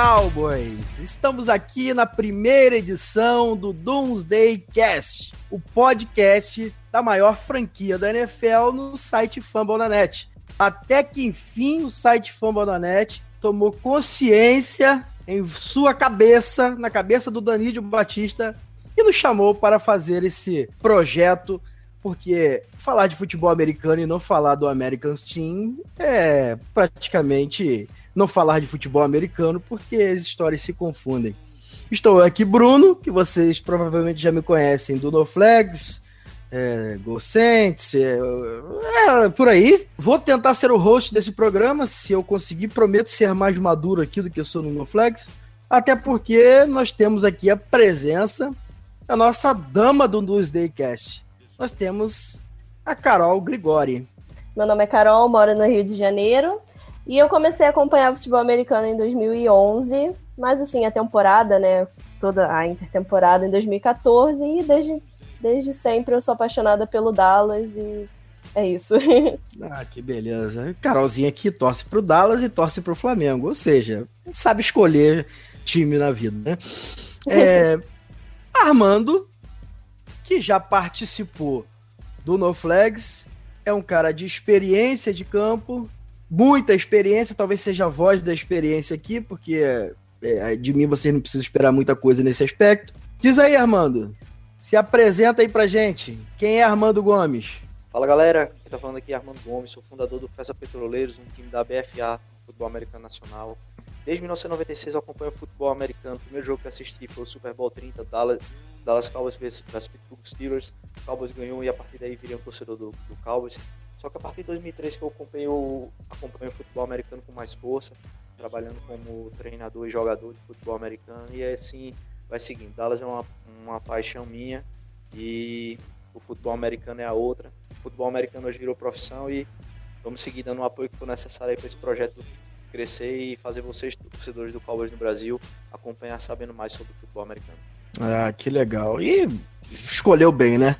Cowboys! Estamos aqui na primeira edição do Doomsday Cast, o podcast da maior franquia da NFL no site Fambonanet. Até que enfim o site Fambonanet tomou consciência em sua cabeça, na cabeça do Danídio Batista, e nos chamou para fazer esse projeto porque falar de futebol americano e não falar do American Team é praticamente não falar de futebol americano, porque as histórias se confundem. Estou aqui, Bruno, que vocês provavelmente já me conhecem do No Flags, é, é, é, por aí. Vou tentar ser o host desse programa, se eu conseguir, prometo ser mais maduro aqui do que eu sou no No Flags, até porque nós temos aqui a presença da nossa dama do Newsday Cast, nós temos a Carol Grigori. Meu nome é Carol, moro no Rio de Janeiro. E eu comecei a acompanhar futebol americano em 2011, mas assim, a temporada, né, toda a intertemporada em 2014 e desde, desde sempre eu sou apaixonada pelo Dallas e é isso. Ah, que beleza. Carolzinha aqui torce pro Dallas e torce pro Flamengo, ou seja, sabe escolher time na vida, né? É, Armando que já participou do No Flags, é um cara de experiência de campo, muita experiência, talvez seja a voz da experiência aqui, porque é, é, de mim você não precisa esperar muita coisa nesse aspecto. Diz aí, Armando, se apresenta aí pra gente. Quem é Armando Gomes? Fala galera, quem tá falando aqui é Armando Gomes, sou fundador do Festa Petroleiros, um time da BFA, Futebol Americano Nacional. Desde 1996 eu acompanho o futebol americano. O primeiro jogo que assisti foi o Super Bowl 30, Dallas, Dallas Cowboys vs Pittsburgh Steelers. O Cowboys ganhou e a partir daí virei um torcedor do, do Cowboys. Só que a partir de 2003 que eu acompanho, acompanho o futebol americano com mais força, trabalhando como treinador e jogador de futebol americano. E assim vai seguindo. Dallas é uma, uma paixão minha e o futebol americano é a outra. O futebol americano hoje virou profissão e vamos seguir dando o apoio que for necessário para esse projeto crescer e fazer vocês, torcedores do Cowboys no Brasil, acompanhar sabendo mais sobre o futebol americano. Ah, que legal. E escolheu bem, né?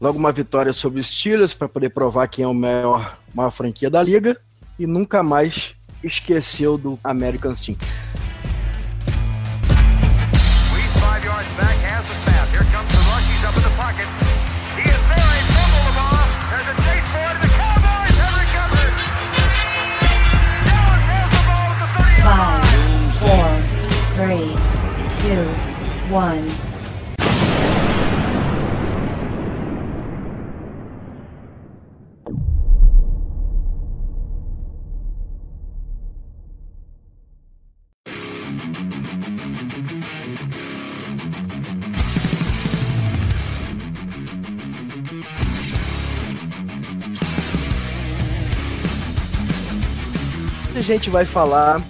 Logo uma vitória sobre os Steelers para poder provar quem é o maior, maior franquia da liga. E nunca mais esqueceu do American Team. Five, four, three, two, one. Gente vai falar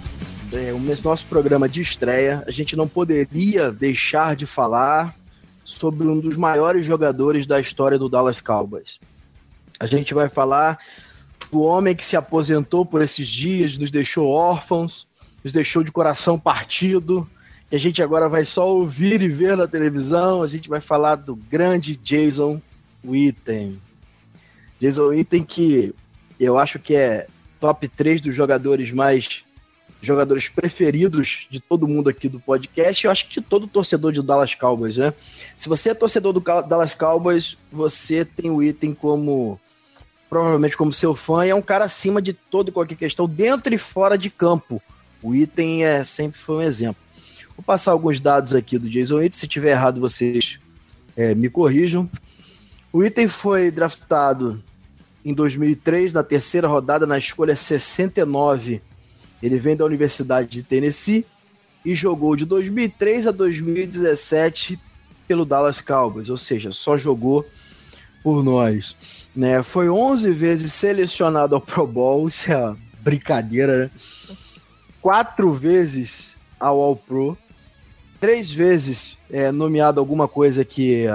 é, nesse nosso programa de estreia, a gente não poderia deixar de falar sobre um dos maiores jogadores da história do Dallas Cowboys. A gente vai falar do homem que se aposentou por esses dias, nos deixou órfãos, nos deixou de coração partido, e a gente agora vai só ouvir e ver na televisão. A gente vai falar do grande Jason Witten. Jason Witten que eu acho que é top 3 dos jogadores mais jogadores preferidos de todo mundo aqui do podcast, eu acho que de todo torcedor de Dallas Cowboys, né? Se você é torcedor do Dallas Cowboys, você tem o item como provavelmente como seu fã e é um cara acima de toda e qualquer questão dentro e fora de campo. O item é sempre foi um exemplo. Vou passar alguns dados aqui do Jason Witten, se tiver errado vocês é, me corrijam. O item foi draftado em 2003 na terceira rodada na escolha 69 ele vem da Universidade de Tennessee e jogou de 2003 a 2017 pelo Dallas Cowboys, ou seja, só jogou por nós. Né? Foi 11 vezes selecionado ao Pro Bowl, isso é brincadeira, né? Quatro vezes ao All Pro, três vezes é, nomeado alguma coisa que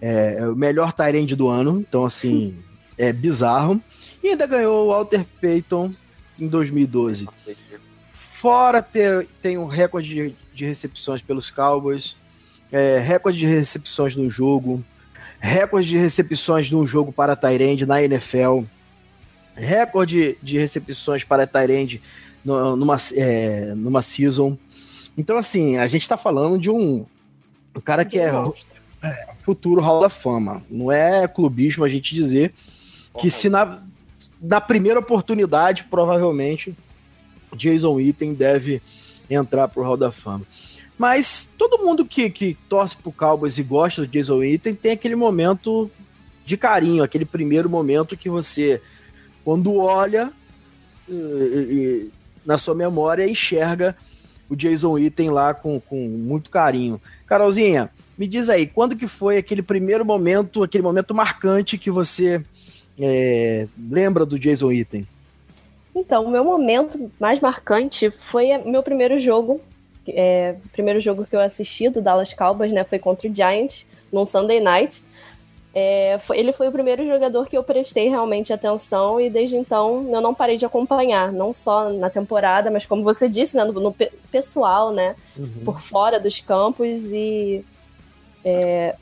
é, é o melhor Tyrande do ano, então assim, é bizarro. E ainda ganhou o Walter Payton em 2012. Fora ter, tem um recorde de, de recepções pelos Cowboys, é, recorde de recepções no jogo, recorde de recepções num jogo para Tyrande na NFL. recorde de recepções para Tyrande numa, é, numa season. Então, assim, a gente está falando de um, um cara que é, é, futuro Hall da Fama. Não é clubismo a gente dizer que se na, na primeira oportunidade, provavelmente, Jason Witten deve entrar pro Hall da Fama. Mas todo mundo que, que torce pro Cowboys e gosta do Jason Witten tem aquele momento de carinho, aquele primeiro momento que você, quando olha e, e, na sua memória, enxerga o Jason Witten lá com, com muito carinho. Carolzinha, me diz aí, quando que foi aquele primeiro momento, aquele momento marcante que você é, lembra do Jason Witten? Então, o meu momento mais marcante foi meu primeiro jogo. É, o primeiro jogo que eu assisti do Dallas Cowboys, né? Foi contra o Giants, num Sunday Night. É, foi, ele foi o primeiro jogador que eu prestei realmente atenção e desde então eu não parei de acompanhar, não só na temporada, mas como você disse, né, no, no pessoal, né, uhum. por fora dos campos e é,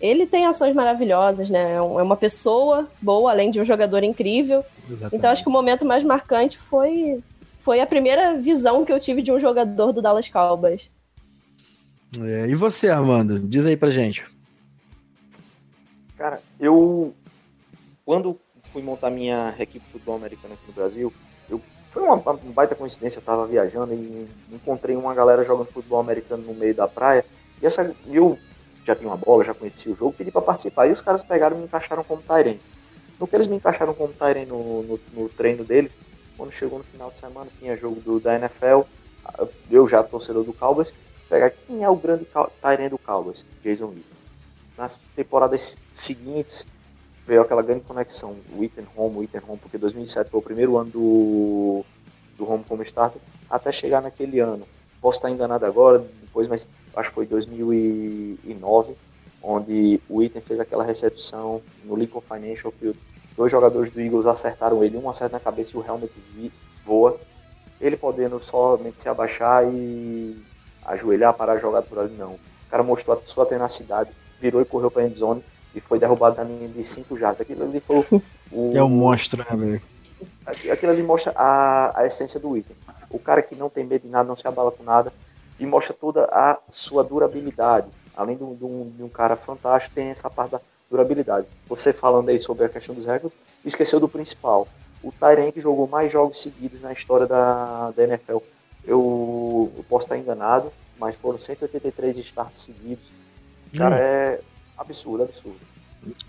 ele tem ações maravilhosas, né? É, é uma pessoa boa, além de um jogador incrível. Exatamente. Então acho que o momento mais marcante foi foi a primeira visão que eu tive de um jogador do Dallas Cowboys. É, e você, Armando? Diz aí pra gente. Cara, eu quando fui montar minha equipe de futebol americano aqui no Brasil, eu foi uma, uma baita coincidência, eu tava viajando e encontrei uma galera jogando futebol americano no meio da praia. E essa eu já tinha uma bola, já conhecia o jogo, pedi para participar. E os caras pegaram e me encaixaram como Tyrene. No que eles me encaixaram como Tyrene no, no, no, treino deles, quando chegou no final de semana, tinha jogo do, da NFL, eu já torcedor do Cowboys, pegar quem é o grande Tyrene do Cowboys? Jason Witten. Nas temporadas seguintes, veio aquela grande conexão, Witten Home, Witten Home, porque 2007 foi o primeiro ano do, do Home como starter, até chegar naquele ano. Posso estar enganado agora, depois, mas acho que foi 2009, onde o Item fez aquela recepção no Lincoln Financial Field. Dois jogadores do Eagles acertaram ele, um acerta na cabeça e o helmet voa. Ele podendo somente se abaixar e ajoelhar para a jogada por ali, não. O cara mostrou a sua tenacidade, virou e correu para a endzone e foi derrubado na linha de 5 jardas. Aquilo ali foi o. É um monstro, né, velho? Aquilo ali mostra a, a essência do item. O cara que não tem medo de nada, não se abala com nada, e mostra toda a sua durabilidade. Além de um, de um, de um cara fantástico, tem essa parte da durabilidade. Você falando aí sobre a questão dos recordes, esqueceu do principal. O Tyren que jogou mais jogos seguidos na história da, da NFL. Eu, eu posso estar enganado, mas foram 183 starts seguidos. Cara, hum. é absurdo, absurdo.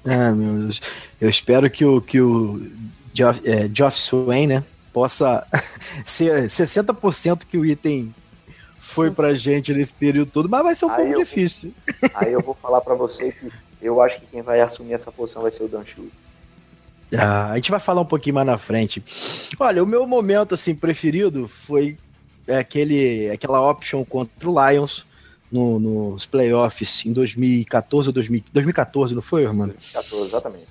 Ah, meu Deus. Eu espero que o, que o Geoff, é, Geoff Swain, né, possa ser 60% que o item foi pra gente nesse período todo, mas vai ser um aí pouco difícil. Vou, aí eu vou falar para você que eu acho que quem vai assumir essa posição vai ser o Dan Schultz. Ah, a gente vai falar um pouquinho mais na frente. Olha, o meu momento assim preferido foi aquele, aquela option contra o Lions no, nos playoffs em 2014 ou 2014, não foi, mano? 2014, exatamente.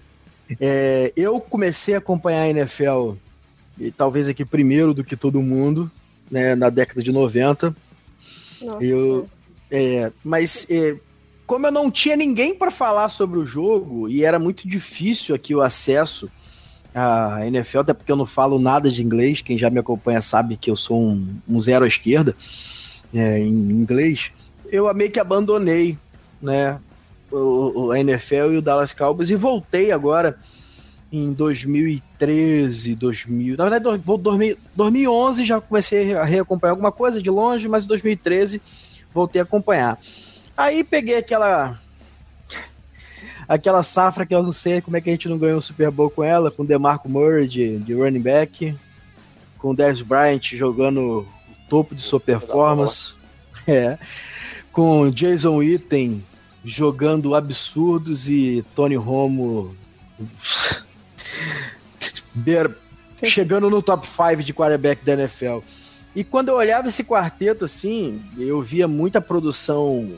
É, eu comecei a acompanhar a NFL, e talvez aqui primeiro do que todo mundo, né, na década de 90. Nossa. Eu, é, mas é, como eu não tinha ninguém para falar sobre o jogo e era muito difícil aqui o acesso à NFL, até porque eu não falo nada de inglês, quem já me acompanha sabe que eu sou um, um zero à esquerda é, em inglês, eu meio que abandonei né, o, o, a NFL e o Dallas Cowboys e voltei agora em 2013, 2000. Na verdade, 2011 já comecei a reacompanhar alguma coisa de longe, mas em 2013 voltei a acompanhar. Aí peguei aquela aquela safra que eu não sei como é que a gente não ganhou o Super Bowl com ela, com DeMarco Murray de, de running back, com Dez Bryant jogando o topo de sua performance, é, com Jason Witten jogando absurdos e Tony Romo chegando no top 5 de quarterback da NFL. E quando eu olhava esse quarteto assim, eu via muita produção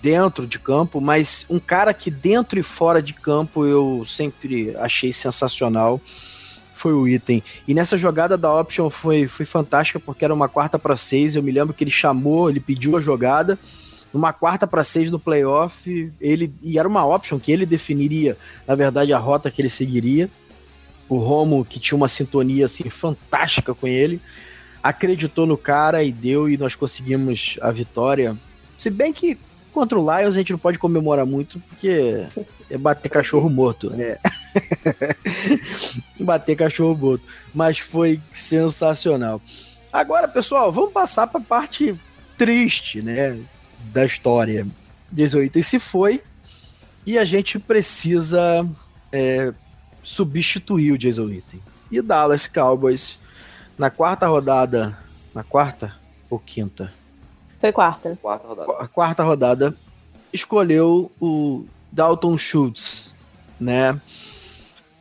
dentro de campo, mas um cara que dentro e fora de campo eu sempre achei sensacional foi o item. E nessa jogada da option foi, foi fantástica porque era uma quarta para seis. Eu me lembro que ele chamou, ele pediu a jogada numa quarta para seis no playoff. Ele e era uma option que ele definiria, na verdade, a rota que ele seguiria o Romo, que tinha uma sintonia assim fantástica com ele, acreditou no cara e deu e nós conseguimos a vitória. Se bem que contra o Lions a gente não pode comemorar muito porque é bater cachorro morto, né? bater cachorro morto, mas foi sensacional. Agora, pessoal, vamos passar para a parte triste, né, da história. 18 se foi e a gente precisa é, substituir o Jason Witten. E Dallas Cowboys, na quarta rodada. Na quarta ou quinta? Foi quarta. Quarta rodada. A quarta rodada escolheu o Dalton Schultz, né?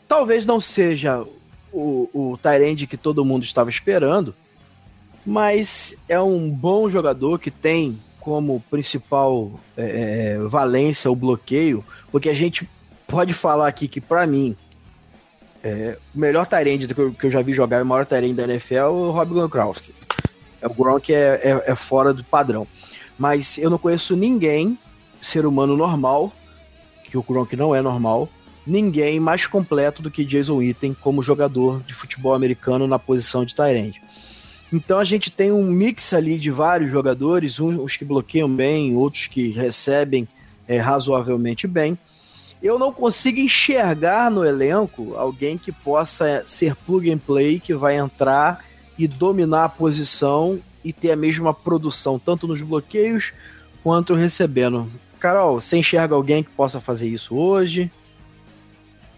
Talvez não seja o, o Tyrande que todo mundo estava esperando, mas é um bom jogador que tem como principal é, é valência o bloqueio, porque a gente pode falar aqui que, para mim, é, o melhor Tyrande que, eu, que eu já vi jogar, o maior Tyrande da NFL é o Rob Gronkowski. É, o Gronk é, é, é, fora do padrão. Mas eu não conheço ninguém, ser humano normal, que o Gronk não é normal, ninguém mais completo do que Jason Witten como jogador de futebol americano na posição de Tyrande. Então a gente tem um mix ali de vários jogadores, uns que bloqueiam bem, outros que recebem é, razoavelmente bem eu não consigo enxergar no elenco alguém que possa ser plug and play, que vai entrar e dominar a posição e ter a mesma produção, tanto nos bloqueios quanto recebendo. Carol, você enxerga alguém que possa fazer isso hoje?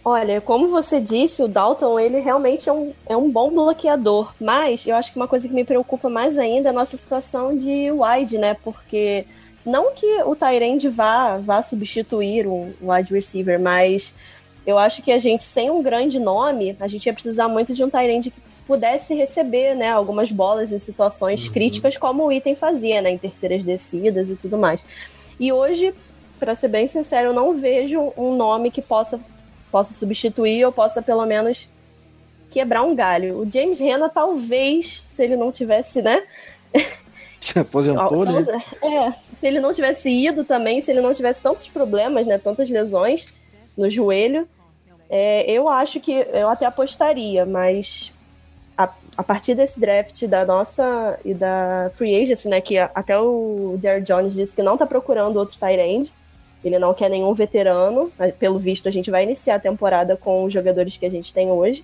Olha, como você disse, o Dalton ele realmente é um, é um bom bloqueador, mas eu acho que uma coisa que me preocupa mais ainda é a nossa situação de wide, né? Porque não que o Tyrande vá, vá substituir um wide receiver, mas eu acho que a gente, sem um grande nome, a gente ia precisar muito de um Tyrande que pudesse receber né, algumas bolas em situações uhum. críticas, como o item fazia, né, em terceiras descidas e tudo mais. E hoje, para ser bem sincero, eu não vejo um nome que possa, possa substituir ou possa pelo menos quebrar um galho. O James Renna, talvez, se ele não tivesse, né? Se aposentou, né? É, se ele não tivesse ido também, se ele não tivesse tantos problemas, né? Tantas lesões no joelho, é, eu acho que eu até apostaria, mas a, a, partir desse draft da nossa e da Free Agency, né? Que até o Jared Jones disse que não tá procurando outro tight end. Ele não quer nenhum veterano. Pelo visto, a gente vai iniciar a temporada com os jogadores que a gente tem hoje.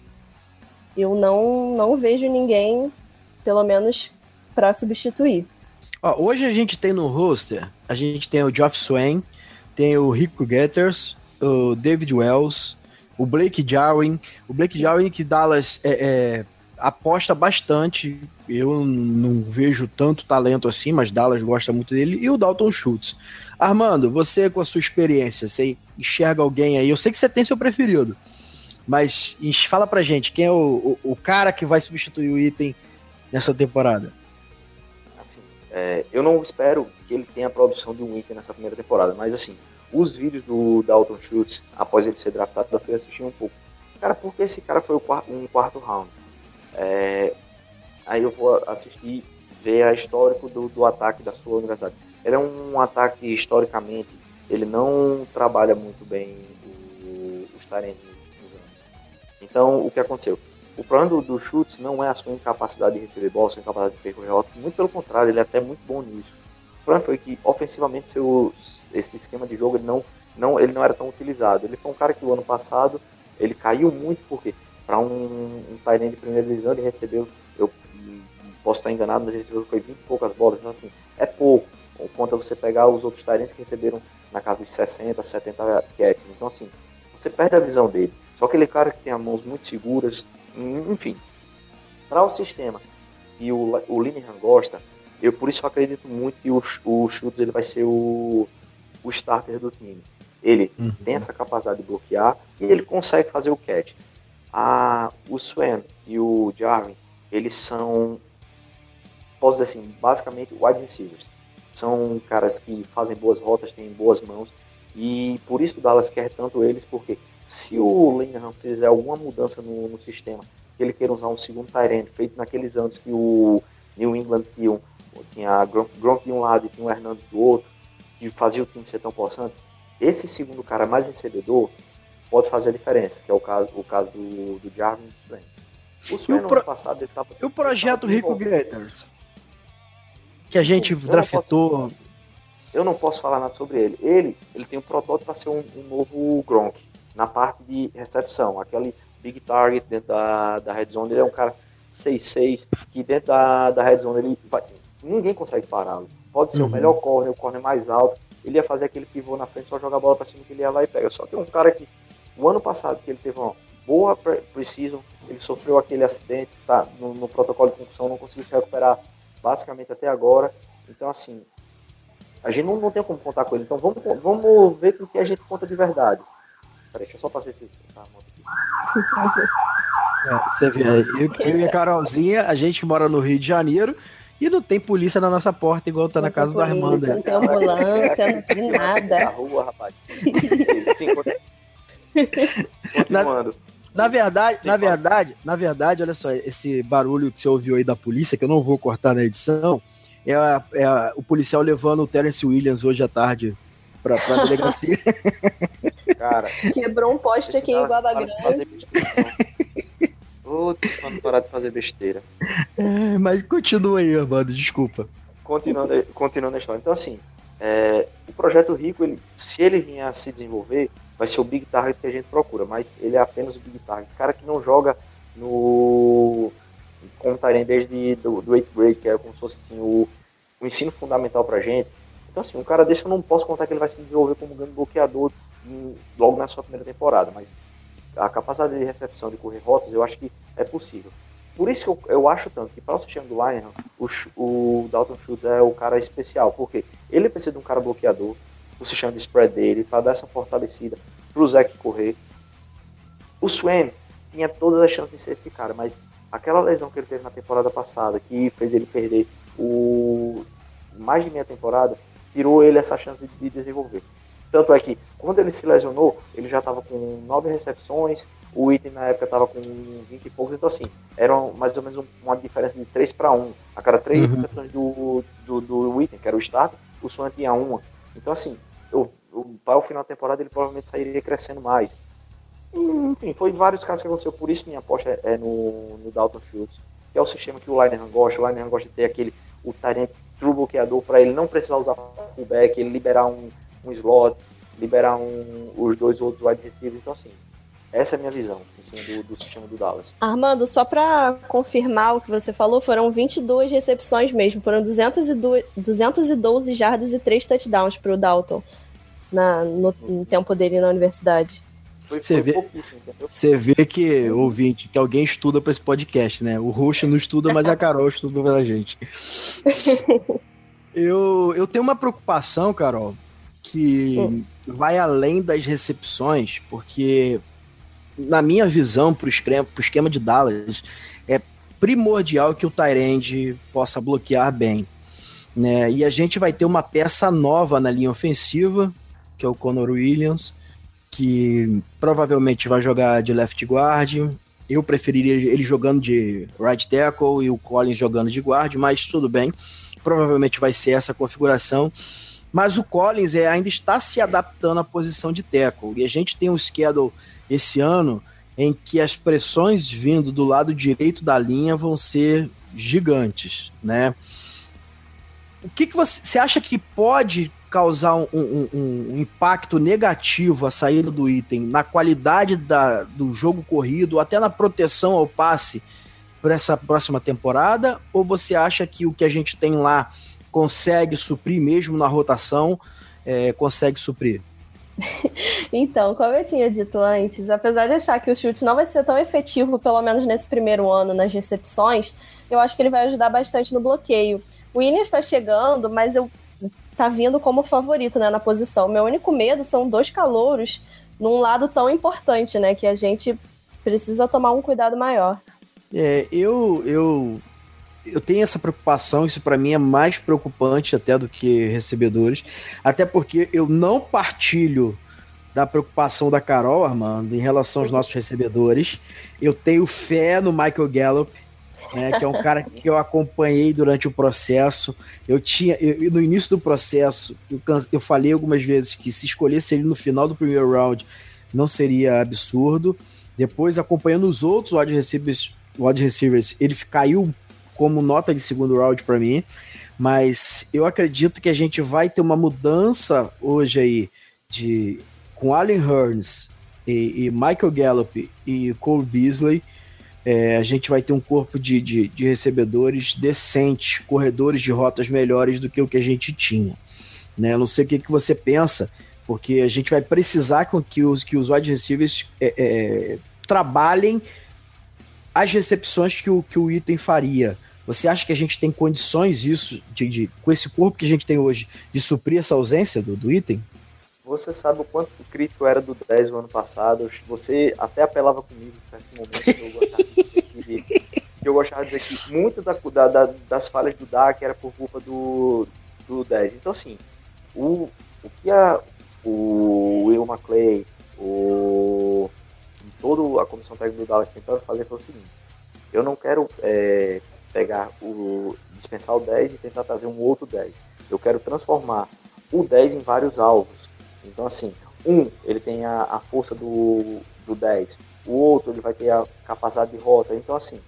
Eu não, não vejo ninguém, pelo menos para substituir. Ó, hoje a gente tem no roster, a gente tem o Geoff Swain, tem o Rico Getters, o David Wells, o Blake Jarwin. O Blake Jarwin que Dallas é, é, aposta bastante. Eu não vejo tanto talento assim, mas Dallas gosta muito dele. E o Dalton Schultz. Armando, você com a sua experiência, você enxerga alguém aí? Eu sei que você tem seu preferido, mas fala pra gente, quem é o, o, o cara que vai substituir o item nessa temporada? É, eu não espero que ele tenha a produção de um item nessa primeira temporada, mas assim, os vídeos do Dalton Schultz, após ele ser draftado, eu fui assistir um pouco. Cara, por que esse cara foi um quarto round? É, aí eu vou assistir, ver a histórico do, do ataque da sua universidade. Ele é um ataque, historicamente, ele não trabalha muito bem o, os talentos. Então, o que aconteceu? O problema do, do chutes não é a sua incapacidade de receber bola, sua incapacidade de percorrer rota, muito pelo contrário, ele é até muito bom nisso. O problema foi que, ofensivamente, seu, esse esquema de jogo ele não, não, ele não era tão utilizado. Ele foi um cara que o ano passado ele caiu muito, porque para um, um de primeira divisão ele recebeu, eu posso estar enganado, mas ele recebeu foi 20 e poucas bolas, então assim, é pouco. Conta você pegar os outros Tyrants que receberam na casa dos 60, 70 catches. Então assim, você perde a visão dele. Só aquele cara que tem as mãos muito seguras, enfim, para o sistema que o, o Linehan gosta, eu por isso acredito muito que o, o Schultz ele vai ser o, o starter do time. Ele uhum. tem essa capacidade de bloquear e ele consegue fazer o catch. A, o Swen e o Jarvin, eles são, posso dizer assim, basicamente wide receivers. São caras que fazem boas rotas, têm boas mãos e por isso o Dallas quer tanto eles, porque se o Linehan fizer alguma mudança no, no sistema, que ele queira usar um segundo Tyrant, feito naqueles anos que o New England tinha, tinha Gronk de um lado e tinha o Hernandes do outro, que fazia o time ser tão possante, esse segundo cara mais recebedor, pode fazer a diferença, que é o caso, o caso do, do Jarvin e do Swain. O Swain pro- ano passado ele tava. E o projeto Rico Gators? Que a gente Eu não draftou. Eu não posso falar nada sobre ele. Ele, ele tem um protótipo para ser um, um novo Gronk na parte de recepção. Aquele big target dentro da, da red zone. Ele é um cara 6'6 que dentro da, da red zone ele ninguém consegue pará-lo. Pode ser Uhum. o melhor corner, o corner mais alto. Ele ia fazer aquele pivô na frente, só jogar a bola para cima que ele ia lá e pega. Só que é um cara que o ano passado que ele teve uma boa pre- precisão, ele sofreu aquele acidente, tá no, no protocolo de concussão, não conseguiu se recuperar basicamente até agora. Então assim, a gente não, não tem como contar com ele. Então vamos, vamos ver com o que a gente conta de verdade. Peraí, deixa eu só passar esse, essa moto aqui. É, você vê, eu, eu e a Carolzinha, a gente mora no Rio de Janeiro e não tem polícia na nossa porta, igual tá na Não casa do tem polícia, Armando. Não aí. tem ambulância, não tem Na nada. rua, rapaz. Sim, conti- Continuando. Na verdade, na verdade, na verdade, olha só, esse barulho que você ouviu aí da polícia, que eu não vou cortar na edição, é, a- é a- o policial levando o Terence Williams hoje à tarde pra, pra delegacia. Cara, Quebrou um poste aqui em Guaba Grande. pra não parar de fazer besteira. É, mas continua aí, Armando, desculpa. Continuando, continuando a história. Então, assim, é, o projeto Rico, ele, se ele vier a se desenvolver, vai ser o Big Target que a gente procura, mas ele é apenas o Big Target. Cara que não joga no. Como Taren desde do, do 8 grade, que é como se fosse assim, o, o ensino fundamental pra gente. Então, assim, um cara desse eu não posso contar que ele vai se desenvolver como grande bloqueador em- logo na sua primeira temporada, mas a capacidade de recepção, de correr rotas, eu acho que é possível. Por isso que eu, eu acho tanto que para o sistema do Linehan, o, o Dalton Schultz é o cara especial, porque ele precisa de um cara bloqueador, o sistema de spread dele, para dar essa fortalecida, para o Zeke correr. O Swain tinha todas as chances de ser esse cara, mas aquela lesão que ele teve na temporada passada, que fez ele perder o mais de meia temporada, tirou ele essa chance de, de desenvolver. Tanto é que, quando ele se lesionou, ele já estava com nove recepções, o item na época estava com 20 e poucos, então assim, era mais ou menos um- uma diferença de 3 para 1. A cada três Uhum. recepções do, do, do item, que era o start, o Swan tinha uma. Então assim, eu, eu, para o final da temporada ele provavelmente sairia crescendo mais. Enfim, foi vários casos que aconteceu, por isso minha aposta é, é no, no Dalton Schultz, que é o sistema que o Linehan gosta. O Linehan gosta de ter aquele, o Tarek true bloqueador para ele não precisar usar fullback, ele liberar um, um slot, liberar um, os dois outros wide. Então, assim, essa é a minha visão assim, do, do sistema do Dallas. Armando, só pra confirmar o que você falou, foram 22 recepções mesmo. Foram 202, 212 jardas e 3 touchdowns pro Dalton na, no, no tempo dele na universidade. Você vê-? Você vê que, ouvinte, que alguém estuda pra esse podcast, né? O Roxo não estuda, mas a Carol estuda pela gente. Eu, eu tenho uma preocupação, Carol, que vai além das recepções, porque, na minha visão, pro esquema, pro esquema de Dallas, é primordial que o Tyrande possa bloquear bem. Né? E a gente vai ter uma peça nova na linha ofensiva, que é o Conor Williams, que provavelmente vai jogar de left guard. Eu preferiria ele jogando de right tackle e o Collins jogando de guard, mas tudo bem. Provavelmente vai ser essa configuração. Mas o Collins é, ainda está se adaptando à posição de tackle. E a gente tem um schedule esse ano em que as pressões vindo do lado direito da linha vão ser gigantes, né? O que, que você, você acha que pode causar um, um- um- impacto negativo a saída do item na qualidade da- do jogo corrido, até na proteção ao passe para essa próxima temporada? Ou você acha que o que a gente tem lá consegue suprir mesmo na rotação? é, consegue suprir? Então, como eu tinha dito antes, apesar de achar que o chute não vai ser tão efetivo, pelo menos nesse primeiro ano, nas recepções, eu acho que ele vai ajudar bastante no bloqueio. O Williams está chegando, mas eu tá vindo como favorito né, na posição. Meu único medo são dois calouros num lado tão importante, né? Que a gente precisa tomar um cuidado maior. É, eu, eu, eu tenho essa preocupação, isso para mim é mais preocupante até do que recebedores, até porque eu não partilho da preocupação da Carol, Armando, em relação aos nossos recebedores. Eu tenho fé no Michael Gallup, né, que é um cara que eu acompanhei durante o processo. Eu tinha, eu- no início do processo, eu, eu falei algumas vezes que se escolhesse ele no final do primeiro round, não seria absurdo. Depois, acompanhando os outros wide receivers, wide receivers ele caiu como nota de segundo round para mim, mas eu acredito que a gente vai ter uma mudança hoje aí de com Allen Hearns e, e Michael Gallup e Cole Beasley. É, a gente vai ter um corpo de, de, de recebedores decentes, corredores de rotas melhores do que o que a gente tinha. Né? Eu não sei o que, que você pensa, porque a gente vai precisar que os, que os wide receivers é, é, trabalhem as recepções que o, que o item faria. Você acha que a gente tem condições isso, de, de, com esse corpo que a gente tem hoje, de suprir essa ausência do, do item? Você sabe o quanto crítico era do 10 no ano passado. Você até apelava comigo em certo momento eu gostava de dizer que, eu gostava de dizer que muitas da, da, das falhas do DAC era por culpa do, do 10. Então, assim, o, o que a, o Will McClay, o, toda a comissão técnica do Dallas tentaram fazer foi o seguinte: eu não quero é, pegar o dispensar o 10 e tentar trazer um outro 10. Eu quero transformar o 10 em vários alvos. Então, assim, um, ele tem a, a força do, do 10, o outro, ele vai ter a capacidade de rota. Então, assim,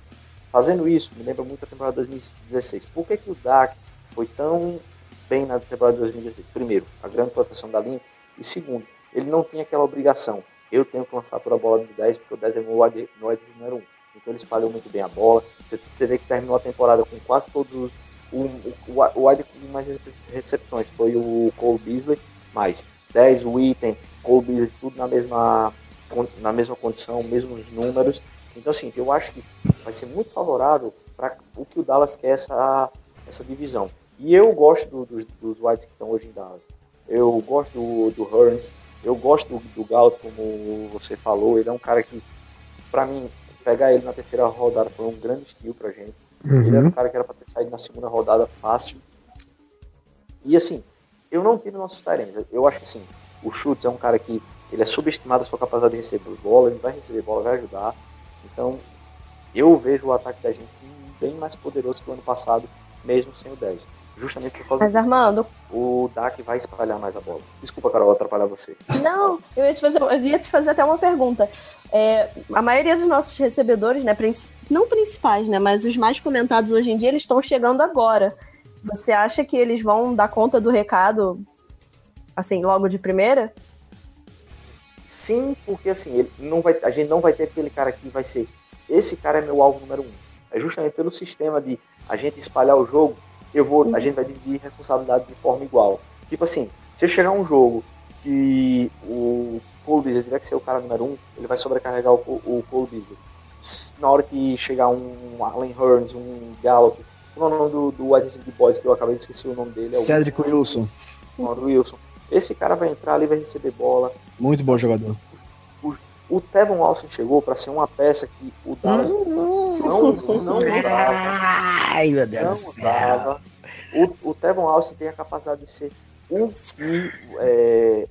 fazendo isso, me lembra muito a temporada 2016. Por que, que o Dak foi tão bem na temporada de 2016? Primeiro, a grande proteção da linha. E segundo, ele não tinha aquela obrigação. Eu tenho que lançar por a bola do 10, porque o 10 é meu wide número 1. Então ele espalhou muito bem a bola. Você, você vê que terminou a temporada com quase todos. O, o, o wide com mais recepções foi o Cole Beasley, mais 10, o Item, Cole Beasley, tudo na mesma, na mesma condição, mesmos números. Então, assim, eu acho que vai ser muito favorável para o que o Dallas quer essa, essa divisão. E eu gosto do, do, dos Whites que estão hoje em Dallas. Eu gosto do, do Hearns, eu gosto do, do como você falou. Ele é um cara que, para mim, pegar ele na terceira rodada foi um grande estilo pra gente. Uhum. Ele era um cara que era pra ter saído na segunda rodada fácil. E assim, eu não tive nossos talentos. Eu acho que sim, o Schultz é um cara que ele é subestimado a sua capacidade de receber bola, ele vai receber bola, vai ajudar. Então, eu vejo o ataque da gente bem mais poderoso que o ano passado, mesmo sem o 10. Justamente por causa Mas, Armando. O Dak vai espalhar mais a bola. Desculpa, Carol, atrapalhar você. Não, eu ia te fazer, eu ia te fazer até uma pergunta. É, a maioria dos nossos recebedores, né, não principais, né, mas os mais comentados hoje em dia, eles estão chegando agora. Você acha que eles vão dar conta do recado, assim, logo de primeira? Sim, porque assim, ele não vai, a gente não vai ter aquele cara que vai ser, esse cara é meu alvo número um. É justamente pelo sistema de a gente espalhar o jogo, eu vou, uhum. a gente vai dividir responsabilidades de forma igual. Tipo assim, se chegar um jogo que o Cole Beasley tiver que ser o cara número um, ele vai sobrecarregar o, o Cole Beasley. Na hora que chegar um Allen Hearns, um Gallup, é o nome do, do wide receiver boys que eu acabei de esquecer o nome dele? É o Cedric Wilson. Wilson. Esse cara vai entrar ali, vai receber bola. Muito bom jogador. O, Tevon Austin chegou para ser uma peça que o Dallas não, não, não usava. Ai, meu Deus do céu. O, o Tevon Austin tem a capacidade de ser um que é,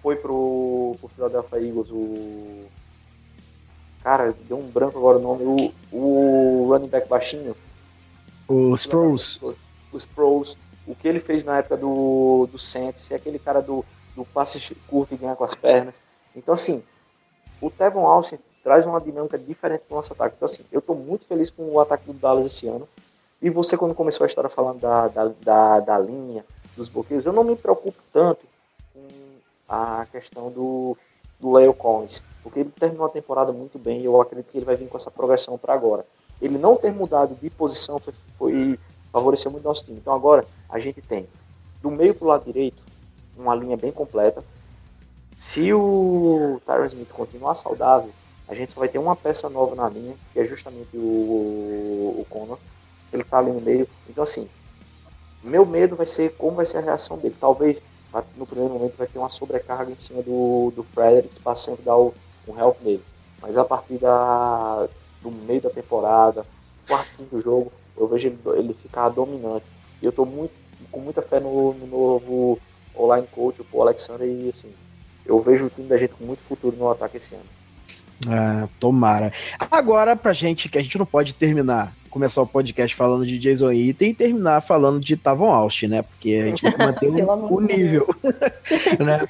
foi pro, pro Philadelphia Eagles, o. Cara, deu um branco agora o nome, o, o running back baixinho. O Sproles. O Sproles. O que ele fez na época do, do Saints, é aquele cara do, do passe curto e ganhar com as pernas. Então, assim, o Tevon Austin traz uma dinâmica diferente do nosso ataque. Então, assim, eu estou muito feliz com o ataque do Dallas esse ano. E você, quando começou a história falando da, da, da, da linha, dos bloqueios, eu não me preocupo tanto com a questão do, do Leo Collins, porque ele terminou a temporada muito bem e eu acredito que ele vai vir com essa progressão para agora ele não ter mudado de posição foi, foi favoreceu muito nosso time. Então agora a gente tem do meio para o lado direito uma linha bem completa. Se o Tyron Smith continuar saudável, a gente só vai ter uma peça nova na linha, que é justamente o, o Conor. Ele está ali no meio. Então assim, meu medo vai ser como vai ser a reação dele. Talvez no primeiro momento vai ter uma sobrecarga em cima do, do Fredericks para sempre dar o, um help nele. Mas a partir da, do meio da temporada, quarto, quinto jogo, eu vejo ele, ele ficar dominante. E eu estou muito, com muita fé no, no novo online coach, o Alexander, e assim, eu vejo o time da gente com muito futuro no ataque esse ano. Ah, tomara. Agora, pra gente, que a gente não pode terminar começar o podcast falando de Jason Item e terminar falando de Tavon Austin, né? Porque a gente tem que manter o, o nível. né?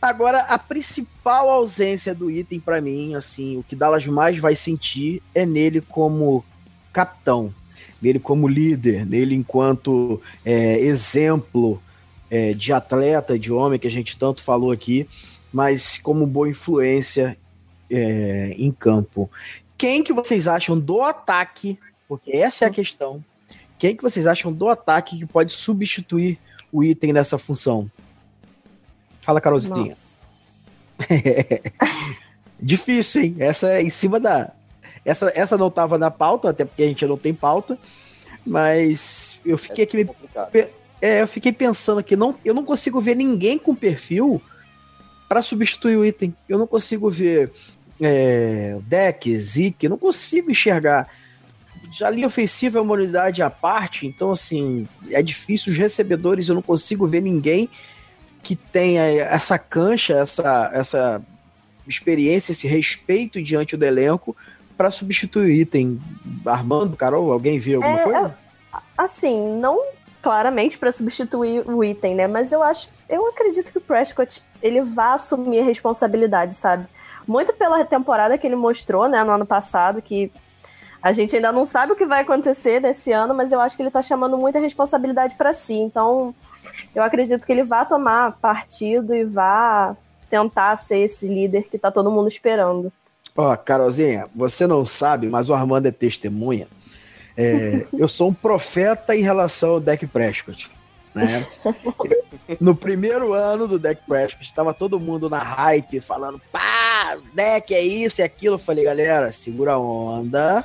Agora, a principal ausência do Item para mim, assim, o que Dallas mais vai sentir é nele como capitão, nele como líder, nele enquanto é, exemplo é, de atleta, de homem, que a gente tanto falou aqui, mas como boa influência é, em campo. Quem que vocês acham do ataque? Porque essa é a questão. Quem que vocês acham do ataque que pode substituir o item nessa função? Fala, Carolzinha. Difícil, hein? Essa é em cima da. Essa, essa não tava na pauta, até porque a gente não tem pauta. Mas eu fiquei aqui. É complicado. É, eu fiquei pensando aqui, não, eu não consigo ver ninguém com perfil para substituir o item. Eu não consigo ver é, deck, Zik, não consigo enxergar. A linha ofensiva é uma unidade à parte, então assim, é difícil. Os recebedores, eu não consigo ver ninguém que tenha essa cancha, essa, essa experiência, esse respeito diante do elenco para substituir o item. Armando, Carol, alguém vê alguma É, coisa? Assim, não claramente para substituir o item, né? Mas eu acho, eu acredito que o Prescott ele vai assumir a responsabilidade, sabe? Muito pela temporada que ele mostrou, né, no ano passado, que a gente ainda não sabe o que vai acontecer nesse ano, mas eu acho que ele tá chamando muita responsabilidade para si. Então, eu acredito que ele vai tomar partido e vai tentar ser esse líder que tá todo mundo esperando. Ó, Carolzinha, você não sabe, mas o Armando é testemunha. É, eu sou um profeta em relação ao Deck Prescott. Né? No primeiro ano do Deck Prescott, estava todo mundo na hype, falando, pá, Deck é isso e aquilo. Eu falei, galera, segura a onda,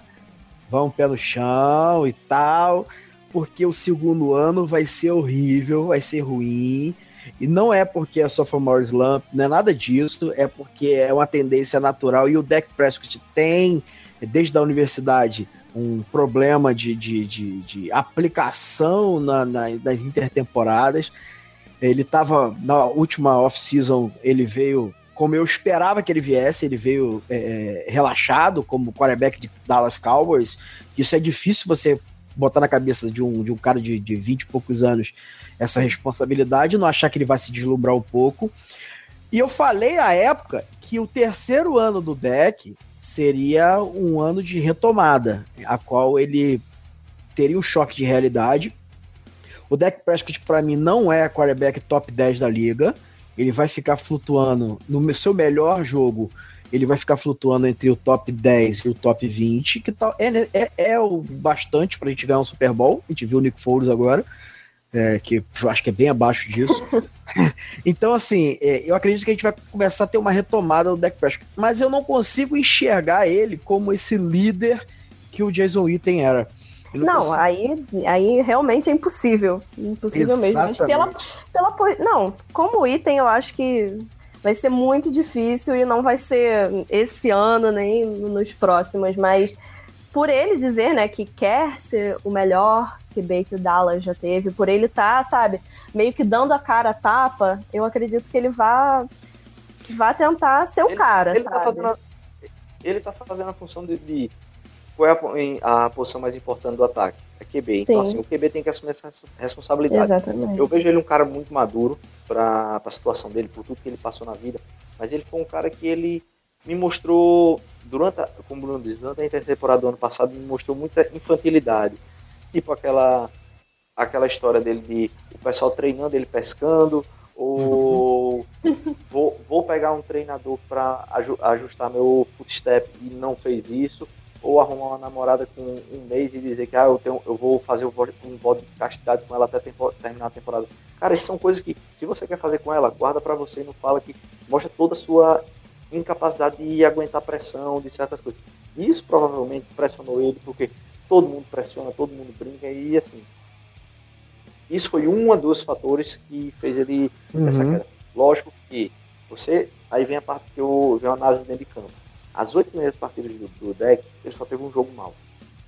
vão pé no chão e tal, porque o segundo ano vai ser horrível, vai ser ruim. E não é porque é sophomore slump, não é nada disso, é porque é uma tendência natural e o Deck Prescott tem, desde a universidade, um problema de, de, de, de aplicação na, na, nas intertemporadas. Ele estava na última off-season, ele veio como eu esperava que ele viesse, ele veio é, relaxado como quarterback de Dallas Cowboys. Isso é difícil você botar na cabeça de um, de um cara de, de 20 e poucos anos essa responsabilidade, não achar que ele vai se deslumbrar um pouco. E eu falei à época que o terceiro ano do deck seria um ano de retomada, a qual ele teria um choque de realidade. O deck Prescott, para mim, não é quarterback top 10 da liga. Ele vai ficar flutuando no seu melhor jogo. Ele vai ficar flutuando entre o top 10 e o top 20, que tal, é, é, é o bastante para a gente ganhar um Super Bowl. A gente viu o Nick Foles agora, é, que eu acho que é bem abaixo disso. então, assim, é, eu acredito que a gente vai começar a ter uma retomada do deck Prescott, mas eu não consigo enxergar ele como esse líder que o Jason Witten era. Não, consigo- aí, aí realmente é impossível. Impossível mesmo. Mas pela, pela, não, como item, eu acho que vai ser muito difícil e não vai ser esse ano nem nos próximos, mas por ele dizer, né, que quer ser o melhor que Baker Dallas já teve, por ele tá, sabe, meio que dando a cara a tapa, eu acredito que ele vá, vá tentar ser o Ele- cara, ele tá sabe? fazendo a, ele tá fazendo a função de, de qual é a, a posição mais importante do ataque? É QB. Então, Sim. assim, o QB tem que assumir essa res- responsabilidade. Exatamente. Eu vejo ele um cara muito maduro para a situação dele, por tudo que ele passou na vida. Mas ele foi um cara que ele me mostrou, durante a, como o Bruno diz, durante a intertemporada do ano passado, me mostrou muita infantilidade. Tipo aquela, aquela história dele de o pessoal treinando, ele pescando, ou vou, vou pegar um treinador para ajustar meu footstep e não fez isso, ou arrumar uma namorada com um mês e dizer que ah, eu, tenho, eu vou fazer um voto de castidade com ela até tempo- terminar a temporada. Cara, isso são coisas que, se você quer fazer com ela, guarda pra você e não fala que mostra toda a sua incapacidade de aguentar pressão de certas coisas. Isso provavelmente pressionou ele, porque todo mundo pressiona, todo mundo brinca, e assim. Isso foi um dos fatores que fez ele essa Uhum. queda. Lógico que você. Aí vem a parte que eu vem a análise dentro de campo. As oito primeiras partidas do, do deck, ele só teve um jogo mal.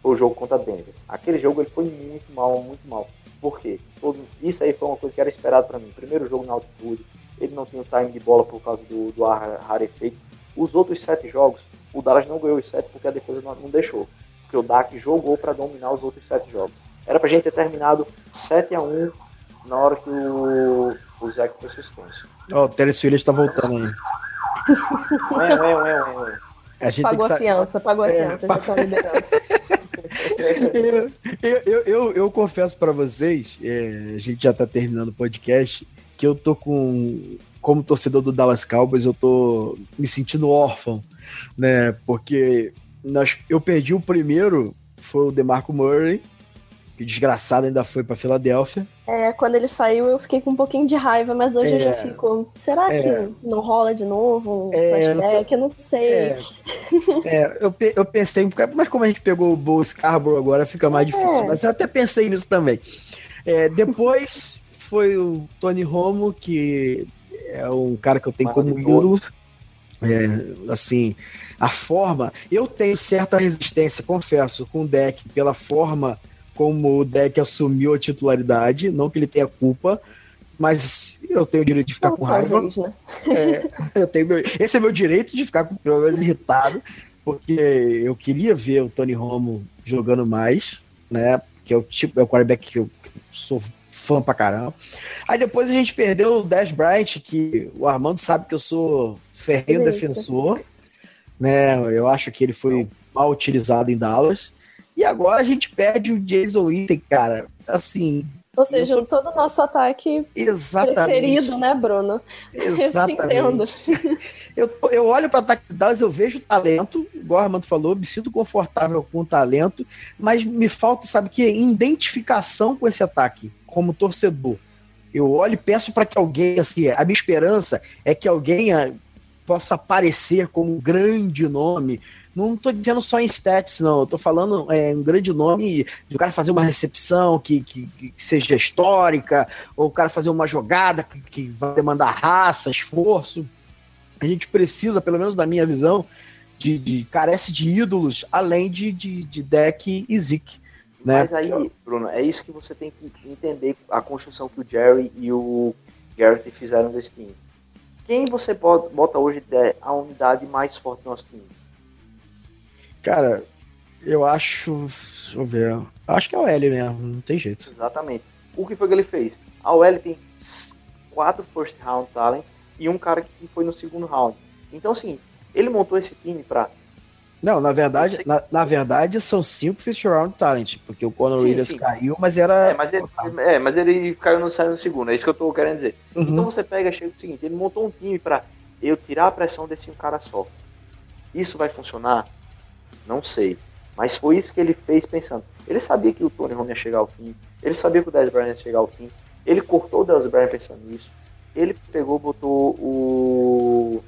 Foi o jogo contra Denver. Aquele jogo ele foi muito mal, muito mal. Por quê? Todo, isso aí foi uma coisa que era esperado para mim. Primeiro jogo na altitude, ele não tinha o time de bola por causa do, do ar rarefeito. Os outros sete jogos, o Dallas não ganhou os sete porque a defesa não, não deixou. Porque o Dak jogou para dominar os outros sete jogos. Era pra gente ter terminado 7 a 1 na hora que o, o Zach foi suspenso. Ó, o Terence Williams tá voltando aí. Ué, ué, ué, ué, ué. A gente Pagou a tem que sa- fiança, pagou a É, fiança, já estão liberando. eu, eu, eu, eu confesso pra vocês, é, a gente já tá terminando o podcast, que eu tô com. Como torcedor do Dallas Cowboys, eu tô me sentindo órfão, né? Porque nós, eu perdi o primeiro, foi o DeMarco Murray, que desgraçado ainda foi pra Filadélfia. É, quando ele saiu, eu fiquei com um pouquinho de raiva, mas hoje eu já É. fico. Será É. que não rola de novo? Um É, flashback? Eu não sei. É, é, eu, pe- eu pensei, mas como a gente pegou o Bo Scarborough agora, fica mais difícil. É. Mas eu até pensei nisso também. É, depois foi o Tony Romo, que é um cara que eu tenho como ídolo. É, assim, a forma. Eu tenho certa resistência, confesso, com o deck, pela forma como o deck assumiu a titularidade. Não que ele tenha culpa, mas eu tenho o direito de ficar Não, com raiva. talvez, né? É, eu tenho meu- esse é meu direito de ficar com pelo menos irritado, porque eu queria ver o Tony Romo jogando mais, né? Que é o tipo, é o quarterback que eu sou fã pra caramba. Aí depois a gente perdeu o Dash Bright, que o Armando sabe que eu sou ferreiro Eita. defensor, né? Eu acho que ele foi mal utilizado em Dallas. E agora a gente perde o Jason Witten, cara. Assim, Ou seja, todo o nosso ataque exatamente. preferido, né, Bruno? Eu. Exatamente. Eu, eu olho para o ataque de Dallas, eu vejo talento, igual o Armando falou, me sinto confortável com o talento, mas me falta, sabe o que? Identificação com esse ataque, como torcedor. Eu olho e peço para que alguém, assim, a minha esperança é que alguém ah, possa aparecer como um grande nome. Não estou dizendo só em stats, não. Tô falando é, um grande nome de o cara fazer uma recepção que, que, que seja histórica, ou o cara fazer uma jogada que, que vai demandar raça, esforço. A gente precisa, pelo menos na minha visão, de, de- carece de ídolos, além de, de, de deck e Zik. Né? Mas aí, Bruno, é isso que você tem que entender a construção que o Jerry e o Garrett fizeram desse time. Quem você bota hoje é a unidade mais forte do nosso time? Cara, eu acho. Deixa eu ver. Acho que é o L mesmo, não tem jeito. Exatamente. O que foi que ele fez? A OL tem quatro first round talent e um cara que foi no segundo round. Então, assim, ele montou esse time pra. Não, na verdade, na, na verdade são cinco first round talent, porque o Conor Sim, Williams sim. caiu, mas era. É mas, ele, é, mas ele caiu no, no segundo, é isso que eu tô querendo dizer. Uhum. Então você pega, chega o seguinte, ele montou um time pra eu tirar a pressão desse um cara só. Isso vai funcionar? Não sei. Mas foi isso que ele fez pensando. Ele sabia que o Tony Romo ia chegar ao fim. Ele sabia que o Dez Bryant ia chegar ao fim. Ele cortou o Dez Bryant pensando nisso. Ele pegou, botou o.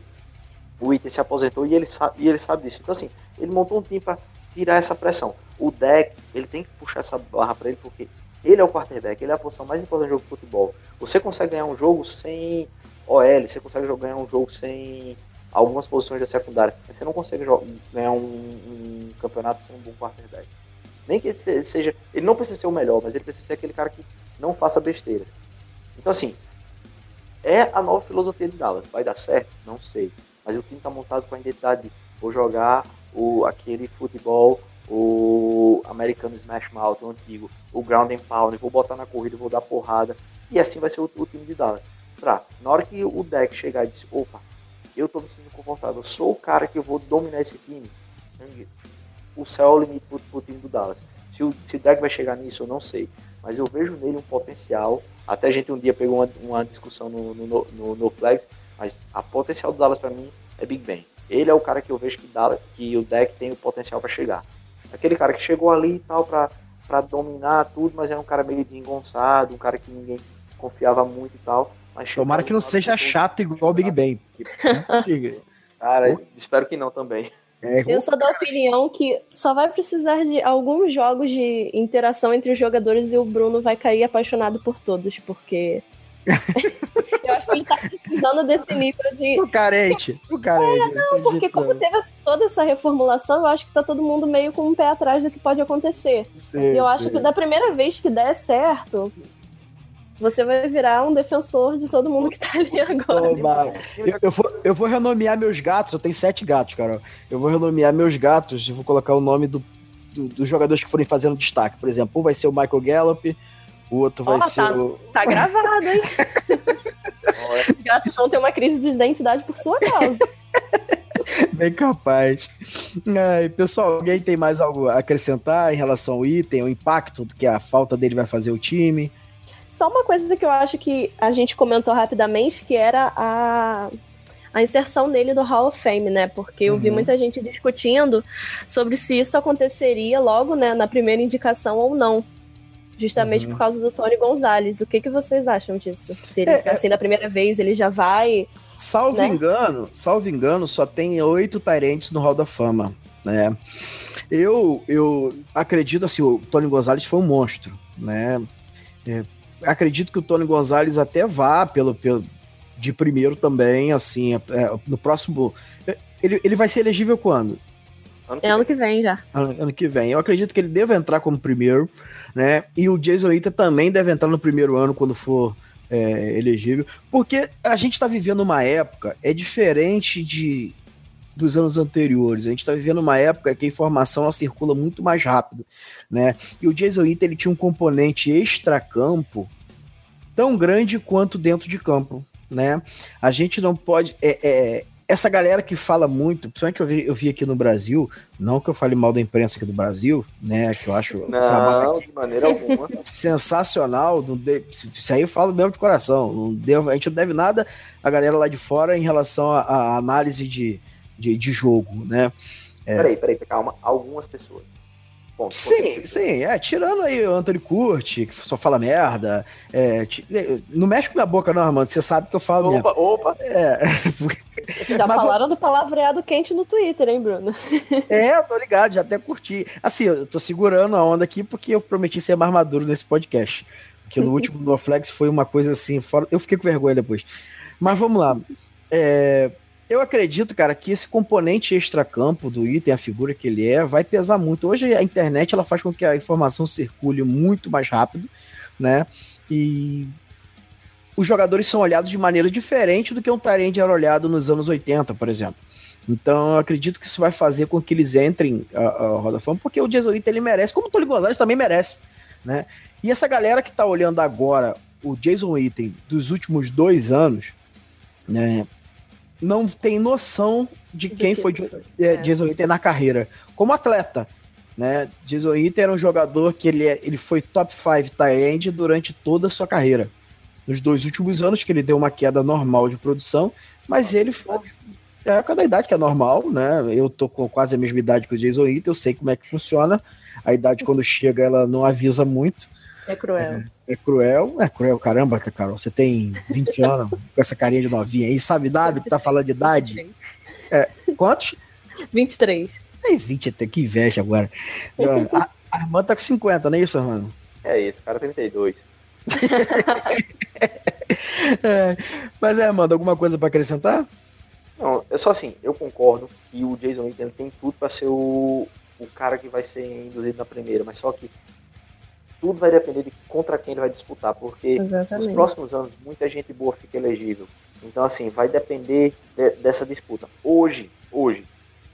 O Item se aposentou e ele, sabe, e ele sabe disso. Então, assim, ele montou um time para tirar essa pressão. O deck, ele tem que puxar essa barra para ele, porque ele é o quarterback, ele é a posição mais importante do jogo de futebol. Você consegue ganhar um jogo sem OL, você consegue ganhar um jogo sem algumas posições da secundária, mas você não consegue ganhar um, um campeonato sem um bom quarterback. Nem que ele se- seja. Ele não precisa ser o melhor, mas ele precisa ser aquele cara que não faça besteiras. Então, assim, é a nova filosofia de Dallas. Vai dar certo? Não sei. Mas o time está montado com a identidade de vou jogar o, aquele futebol, o americano Smash Mouth, o antigo, o Ground and Pound, vou botar na corrida, vou dar porrada. E assim vai ser o, o time de Dallas. Pra, na hora que o deck chegar e dizer, opa, eu tô me sentindo confortável, eu sou o cara que eu vou dominar esse time. O céu é o limite pro, pro time do Dallas. Se o, se deck vai chegar nisso, eu não sei. Mas eu vejo nele um potencial. Até a gente um dia pegou uma, uma discussão no, no, no, no mas a potencial do Dallas para mim é Big Ben. Ele é o cara que eu vejo que, Dallas, que o deck tem o potencial para chegar. Aquele cara que chegou ali e tal para para dominar tudo, mas era um cara meio desengonçado, um cara que ninguém confiava muito e tal. Mas Tomara que não seja chato igual o Big Ben. Cara, espero que não também. É, Eu sou da opinião que só vai precisar de alguns jogos de interação entre os jogadores e o Bruno vai cair apaixonado por todos, porque. Eu acho que ele tá precisando desse nível de. o carente, o carente. Não, porque como teve toda essa reformulação, eu acho que tá todo mundo meio com um pé atrás do que pode acontecer. E eu acho que da primeira vez que der certo, você vai virar um defensor de todo mundo que tá ali agora. Eu, eu vou, eu vou renomear meus gatos, eu tenho sete gatos, cara. Eu vou renomear meus gatos e vou colocar o nome do, do- dos jogadores que forem fazendo destaque. Por exemplo, um vai ser o Michael Gallup, o outro vai Ó, ser tá, o. tá gravado, hein? Os gatos vão ter uma crise de identidade por sua causa. Bem capaz. Ai, pessoal, alguém tem mais algo a acrescentar em relação ao item, o impacto que a falta dele vai fazer o time? Só uma coisa que eu acho que a gente comentou rapidamente, que era a, a inserção dele no Hall of Fame, né? Porque eu vi Uhum. muita gente discutindo sobre se isso aconteceria logo, né, na primeira indicação ou não. Justamente Uhum. por causa do Tony Gonzalez. O que, que vocês acham disso? Se ele, É, é- assim, da primeira vez ele já vai. Salvo Né? engano, salvo engano, só tem oito Tyrants no Hall da Fama, né? Eu, eu acredito assim, o Tony Gonzalez foi um monstro, né? É, acredito que o Tony Gonzalez até vá pelo, pelo de primeiro também, assim, é, é, no próximo. é, Ele, ele vai ser elegível quando? Ano que É ano vem. que vem já. Ano, ano que vem. Eu acredito que ele deve entrar como primeiro, né? E o Jason Ita também deve entrar no primeiro ano quando for é, elegível, porque a gente está vivendo uma época é diferente de dos anos anteriores. A gente está vivendo uma época que a informação ela circula muito mais rápido, né? E o Jason Ita ele tinha um componente extracampo tão grande quanto dentro de campo, né? A gente não pode é, é, essa galera que fala muito, principalmente eu vi, eu vi aqui no Brasil, não que eu fale mal da imprensa aqui do Brasil, né? Que eu acho trabalho Não, aqui de maneira alguma. sensacional. Não de, isso aí eu falo mesmo de coração. Não devo, a gente não deve nada a galera lá de fora em relação à- à análise de, de, de jogo, né? Peraí, peraí, calma. Algumas pessoas. Ponto. Sim, sim, é, tirando aí o Anthony Curti, que só fala merda. É, ti- é, não mexe com minha boca, não, Armando. Você sabe que eu falo merda. Opa, opa. É, Já Mas falaram do palavreado quente no Twitter, hein, Bruno? é, eu tô ligado, já até curti. Assim, eu tô segurando a onda aqui porque eu prometi ser mais maduro nesse podcast. Porque no último do Flex foi uma coisa assim, fora. Eu fiquei com vergonha depois. Mas vamos lá. É, eu acredito, cara, que esse componente extracampo do item, a figura que ele é, vai pesar muito. Hoje a internet ela faz com que a informação circule muito mais rápido, né? E os jogadores são olhados de maneira diferente do que um Tyrande era olhado nos anos 80, por exemplo. Então eu acredito que isso vai fazer com que eles entrem a, a Roda Fama, porque o Jason Witten ele merece, como o Tony Gonzalez também merece, né? E essa galera que tá olhando agora o Jason Witten dos últimos dois anos, né? Não tem noção de quem foi é, É. Jason Witten na carreira, como atleta. Né? Jason Witten era um jogador que ele, é- ele foi top 5 tight end durante toda a sua carreira. Nos dois últimos anos, que ele deu uma queda normal de produção, mas ele foi. É cada idade que é normal, né? Eu tô com quase a mesma idade que o Jason Witten, eu sei como é que funciona. A idade, quando chega, ela não avisa muito. É cruel. É cruel. É cruel, caramba, Carol. Você tem 20 anos, com essa carinha de novinha aí, sabe nada que tá falando de idade? Quantos? 23. Tem 20 até, que inveja agora. A, a irmã tá com 50, não é isso, Armando? É isso, cara 32. É, mas é, Armando, alguma coisa pra acrescentar? Não, é só assim, eu concordo que o Jason Witten tem tudo para ser o, o cara que vai ser induzido na primeira, mas só que tudo vai depender de contra quem ele vai disputar, porque nos Exatamente. próximos anos muita gente boa fica elegível. Então assim, vai depender de- dessa disputa. Hoje, hoje,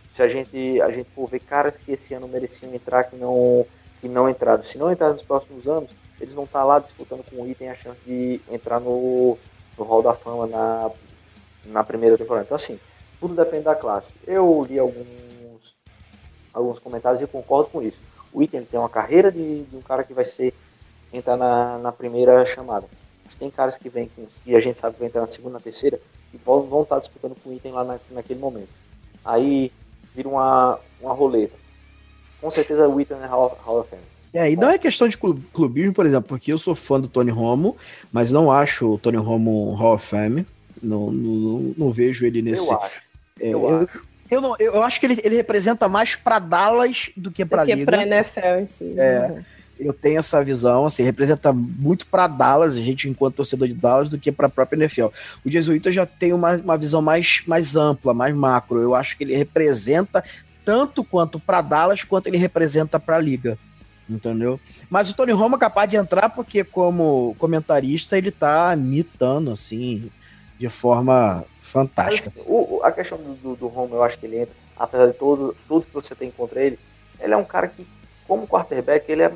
se a gente a gente for ver caras que esse ano mereciam entrar que não que não entraram, se não entraram nos próximos anos, eles vão estar lá disputando com o item a chance de entrar no, no Hall da Fama na na primeira temporada. Então, assim, tudo depende da classe. Eu li alguns, alguns comentários e concordo com isso. O Item tem uma carreira de, de um cara que vai ser entrar na, na primeira chamada. Mas tem caras que vêm com, e a gente sabe que vai entrar na segunda, na terceira, e vão, vão estar disputando com o Item lá na, naquele momento. Aí vira uma, uma roleta. Com certeza o Item é Hall, Hall of Fame. É, e não é questão de clu- clubismo, por exemplo, porque eu sou fã do Tony Romo, mas não acho o Tony Romo Hall of Fame. Não, não, não vejo ele nesse. Eu acho. é, eu eu, acho. Eu não, eu, eu acho que ele, ele representa mais pra Dallas do que pra Porque Liga. pra NFL em si. É. né? Eu tenho essa visão, assim, representa muito pra Dallas, a gente enquanto torcedor de Dallas, do que pra própria NFL. O Jesuíta já tem uma, uma visão mais, mais ampla, mais macro. Eu acho que ele representa tanto quanto pra Dallas, quanto ele representa pra Liga. Entendeu? Mas o Tony Romo é capaz de entrar porque, como comentarista, ele tá imitando, assim, de forma fantástica. o, o- a questão do, do, do Romo, eu acho que ele entra, apesar de todo, tudo que você tem contra ele, ele é um cara que como quarterback, ele é,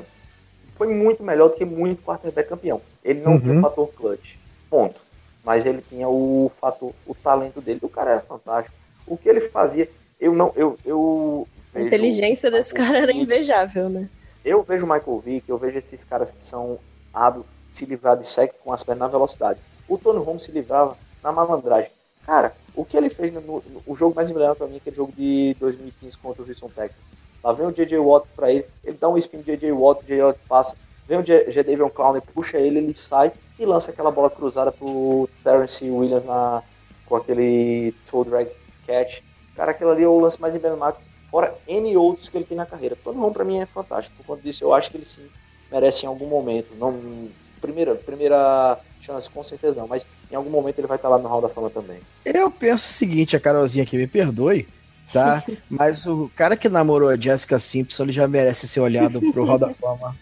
foi muito melhor do que muito quarterback campeão. Ele não uhum. tem o fator clutch, ponto. Mas ele tinha o fator, o talento dele. O cara era fantástico. O que ele fazia, eu não, eu, eu a inteligência desse cara era invejável, né? Eu vejo o Michael Vick, eu vejo esses caras que são hábeis se livrar de sec com as pernas na velocidade. O Tony Holmes se livrava na malandragem. Cara, o que ele fez no, no, o jogo mais emblemático para mim é aquele jogo de 2015 contra o Houston Texas. Lá vem o J.J. Watt para ele, ele dá um spin J.J. Watt, J.J. Watt passa, vem o J.Davion Clown, puxa ele, ele sai e lança aquela bola cruzada pro Terence Williams na, com aquele toe drag catch. Cara, aquilo ali é o lance mais emblemático, fora N outros que ele tem na carreira. Todo mundo para mim é fantástico, por conta disso eu acho que ele sim merece em algum momento, não primeira, primeira chance, com certeza não, mas em algum momento ele vai estar lá no Hall da Fama também. Eu penso o seguinte, a Carolzinha aqui me perdoe, tá? mas o cara que namorou a Jessica Simpson, ele já merece ser olhado pro Hall da Fama.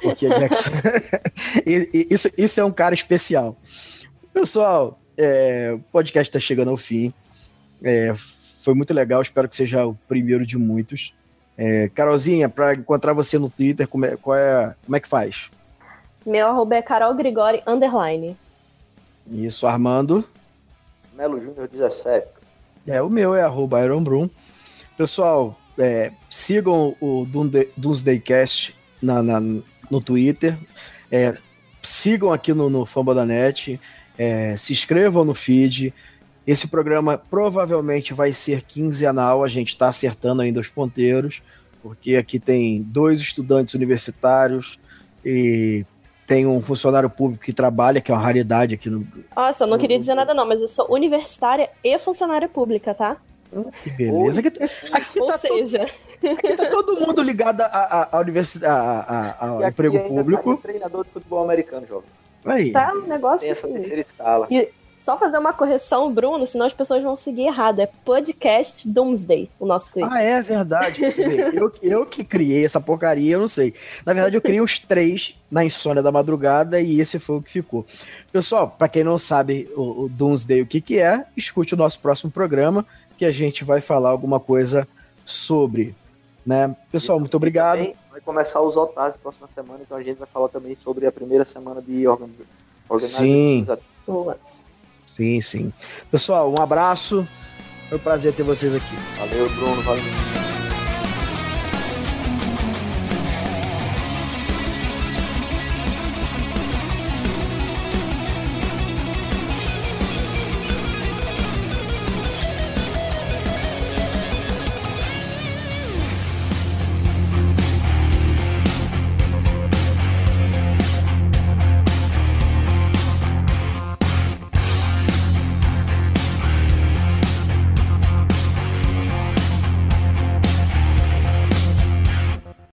Porque isso, isso é um cara especial. Pessoal, é, o podcast está chegando ao fim. É, foi muito legal, espero que seja o primeiro de muitos. É, Carolzinha, para encontrar você no Twitter, como é, qual é, como é que faz? Meu arroba é Carol Grigori, underline. Isso, Armando. Melo Júnior 17. É, o meu é arroba Iron Brum. Pessoal, é, sigam o Doomsdaycast na, na, no Twitter. É, sigam aqui no, no Famba da Net. É, se inscrevam no feed. Esse programa provavelmente vai ser quinzenal. A gente está acertando ainda os ponteiros, porque aqui tem dois estudantes universitários e tem um funcionário público que trabalha, que é uma raridade aqui no. Nossa, eu não queria dizer nada, não, mas eu sou universitária e funcionária pública, tá? Hum, que beleza. Aqui, aqui Ou tá seja, todo, aqui tá todo mundo ligado à universidade, ao emprego público. Tá treinador de futebol americano, jovem. Aí. Tá um negócio. Tem essa assim. terceira escala. E, só fazer uma correção, Bruno, senão as pessoas vão seguir errado. É podcast Doomsday, o nosso Twitter. Ah, é verdade. eu, eu que criei essa porcaria, eu não sei. Na verdade, eu criei os três na insônia da madrugada e esse foi o que ficou. Pessoal, para quem não sabe o, o Doomsday o que, que é, escute o nosso próximo programa que a gente vai falar alguma coisa sobre. Né? Pessoal, muito obrigado. Vai começar os otários na próxima semana, então a gente vai falar também sobre a primeira semana de organização. Sim. Boa. Sim, sim. Pessoal, um abraço. Foi um prazer ter vocês aqui. Valeu, Bruno. Valeu.